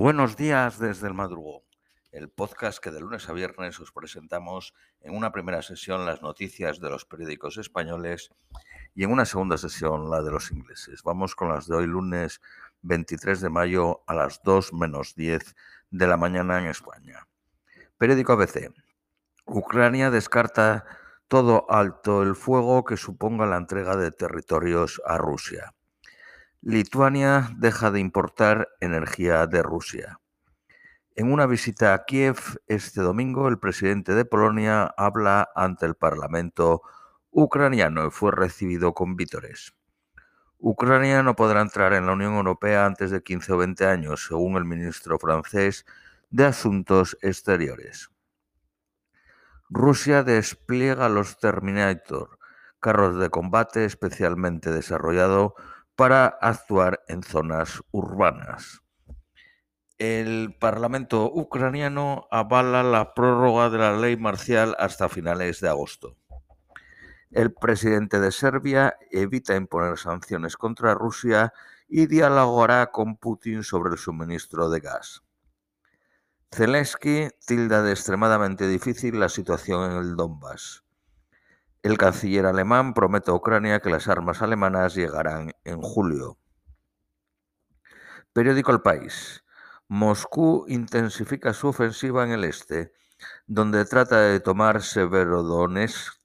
Buenos días desde el madrugón, el podcast que de lunes a viernes os presentamos en una primera sesión las noticias de los periódicos españoles y en una segunda sesión la de los ingleses. Vamos con las de hoy lunes 23 de mayo a las 2 menos 10 de la mañana en España. Periódico ABC. Ucrania descarta todo alto el fuego que suponga la entrega de territorios a Rusia. Lituania deja de importar energía de Rusia. En una visita a Kiev este domingo, el presidente de Polonia habla ante el Parlamento ucraniano y fue recibido con vítores. Ucrania no podrá entrar en la Unión Europea antes de 15 o 20 años, según el ministro francés de Asuntos Exteriores. Rusia despliega los Terminator, carros de combate especialmente desarrollados para actuar en zonas urbanas. El Parlamento ucraniano avala la prórroga de la ley marcial hasta finales de agosto. El presidente de Serbia evita imponer sanciones contra Rusia y dialogará con Putin sobre el suministro de gas. Zelensky tilda de extremadamente difícil la situación en el Donbass. El canciller alemán promete a Ucrania que las armas alemanas llegarán en julio. Periódico El País. Moscú intensifica su ofensiva en el este, donde trata de tomar Severodonetsk.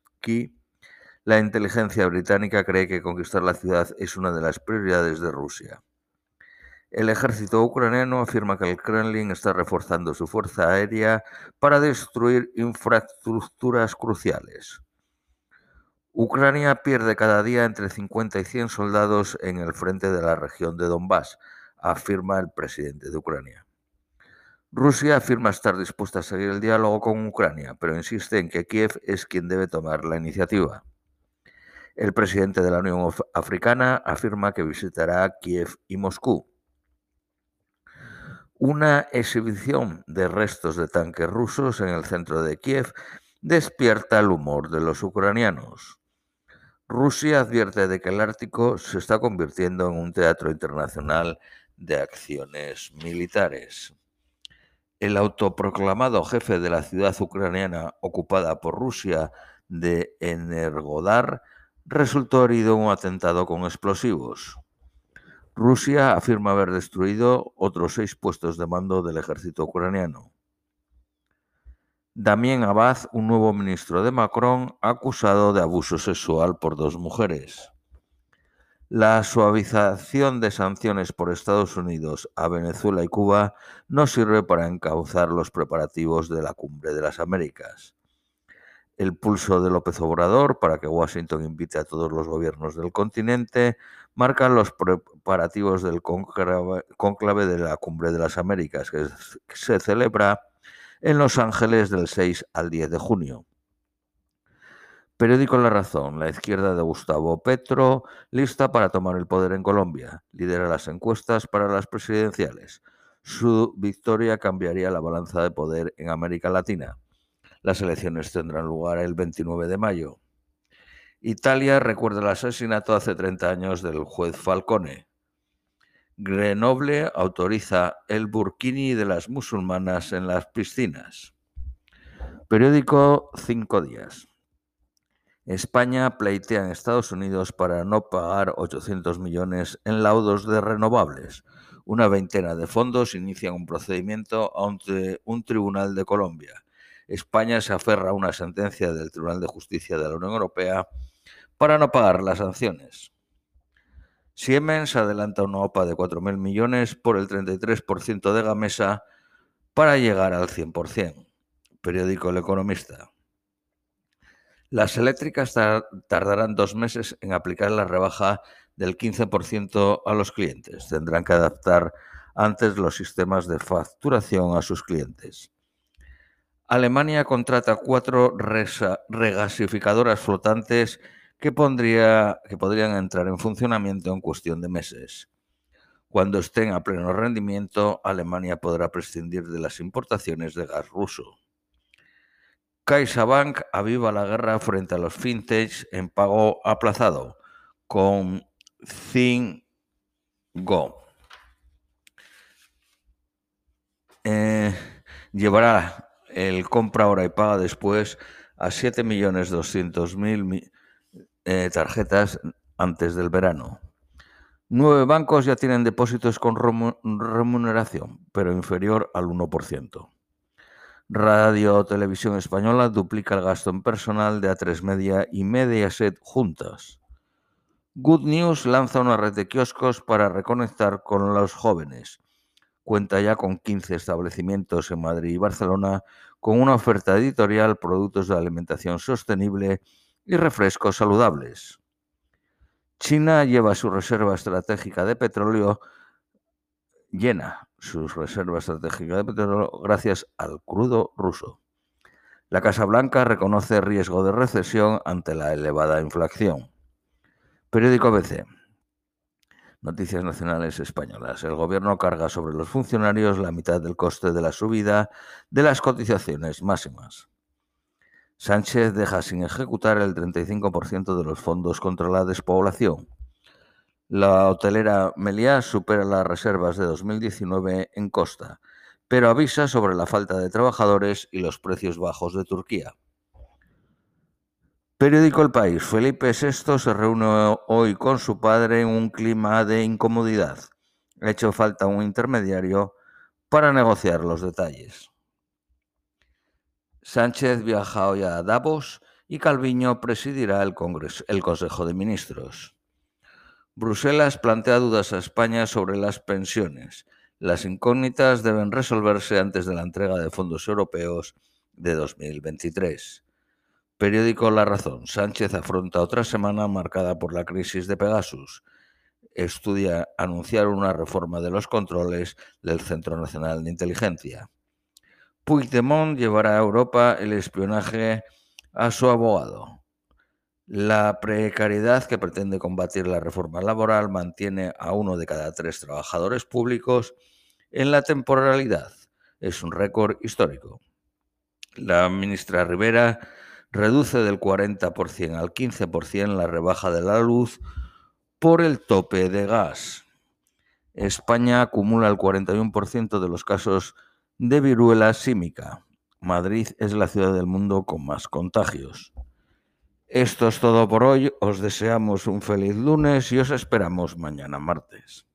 La inteligencia británica cree que conquistar la ciudad es una de las prioridades de Rusia. El ejército ucraniano afirma que el Kremlin está reforzando su fuerza aérea para destruir infraestructuras cruciales. Ucrania pierde cada día entre 50 y 100 soldados en el frente de la región de Donbass, afirma el presidente de Ucrania. Rusia afirma estar dispuesta a seguir el diálogo con Ucrania, pero insiste en que Kiev es quien debe tomar la iniciativa. El presidente de la Unión Africana afirma que visitará Kiev y Moscú. Una exhibición de restos de tanques rusos en el centro de Kiev despierta el humor de los ucranianos. Rusia advierte de que el Ártico se está convirtiendo en un teatro internacional de acciones militares. El autoproclamado jefe de la ciudad ucraniana ocupada por Rusia de Energodar resultó herido en un atentado con explosivos. Rusia afirma haber destruido otros seis puestos de mando del ejército ucraniano. Damien Abad, un nuevo ministro de Macron, acusado de abuso sexual por dos mujeres. La suavización de sanciones por Estados Unidos a Venezuela y Cuba no sirve para encauzar los preparativos de la Cumbre de las Américas. El pulso de López Obrador para que Washington invite a todos los gobiernos del continente marca los preparativos del conclave de la Cumbre de las Américas, que se celebra en Los Ángeles del 6 al 10 de junio. Periódico La Razón, la izquierda de Gustavo Petro, lista para tomar el poder en Colombia, lidera las encuestas para las presidenciales. Su victoria cambiaría la balanza de poder en América Latina. Las elecciones tendrán lugar el 29 de mayo. Italia recuerda el asesinato hace 30 años del juez Falcone. Grenoble autoriza el burkini de las musulmanas en las piscinas. Periódico Cinco Días. España pleitea en Estados Unidos para no pagar 800 millones en laudos de renovables. Una veintena de fondos inician un procedimiento ante un tribunal de Colombia. España se aferra a una sentencia del Tribunal de Justicia de la Unión Europea para no pagar las sanciones. Siemens adelanta una OPA de 4.000 millones por el 33% de Gamesa para llegar al 100%. Periódico El Economista. Las eléctricas tardarán dos meses en aplicar la rebaja del 15% a los clientes. Tendrán que adaptar antes los sistemas de facturación a sus clientes. Alemania contrata cuatro regasificadoras flotantes que, pondría, que podrían entrar en funcionamiento en cuestión de meses. Cuando estén a pleno rendimiento, Alemania podrá prescindir de las importaciones de gas ruso. CaixaBank aviva la guerra frente a los fintechs en pago aplazado con Go. llevará el compra ahora y paga después a 7.200.000 eh, tarjetas antes del verano. Nueve bancos ya tienen depósitos con remuneración, pero inferior al 1%. Radio Televisión Española duplica el gasto en personal de A3 Media y Mediaset juntas. Good News lanza una red de kioscos para reconectar con los jóvenes. Cuenta ya con 15 establecimientos en Madrid y Barcelona con una oferta editorial, productos de alimentación sostenible y refrescos saludables. China lleva su reserva estratégica de petróleo llena, su reserva estratégica de petróleo gracias al crudo ruso. La Casa Blanca reconoce riesgo de recesión ante la elevada inflación. Periódico ABC. Noticias nacionales españolas. El gobierno carga sobre los funcionarios la mitad del coste de la subida de las cotizaciones máximas. Sánchez deja sin ejecutar el 35% de los fondos contra la despoblación. La hotelera Meliá supera las reservas de 2019 en costa, pero avisa sobre la falta de trabajadores y los precios bajos de Turquía. Periódico El País. Felipe VI se reúne hoy con su padre en un clima de incomodidad. Ha hecho falta un intermediario para negociar los detalles. Sánchez viaja hoy a Davos y Calviño presidirá el, el Consejo de Ministros. Bruselas plantea dudas a España sobre las pensiones. Las incógnitas deben resolverse antes de la entrega de fondos europeos de 2023. Periódico La Razón. Sánchez afronta otra semana marcada por la crisis de Pegasus. Estudia anunciar una reforma de los controles del Centro Nacional de Inteligencia. Puigdemont llevará a Europa el espionaje a su abogado. La precariedad que pretende combatir la reforma laboral mantiene a uno de cada tres trabajadores públicos en la temporalidad. Es un récord histórico. La ministra Rivera reduce del 40% al 15% la rebaja de la luz por el tope de gas. España acumula el 41% de los casos de viruela símica. Madrid es la ciudad del mundo con más contagios. Esto es todo por hoy. Os deseamos un feliz lunes y os esperamos mañana martes.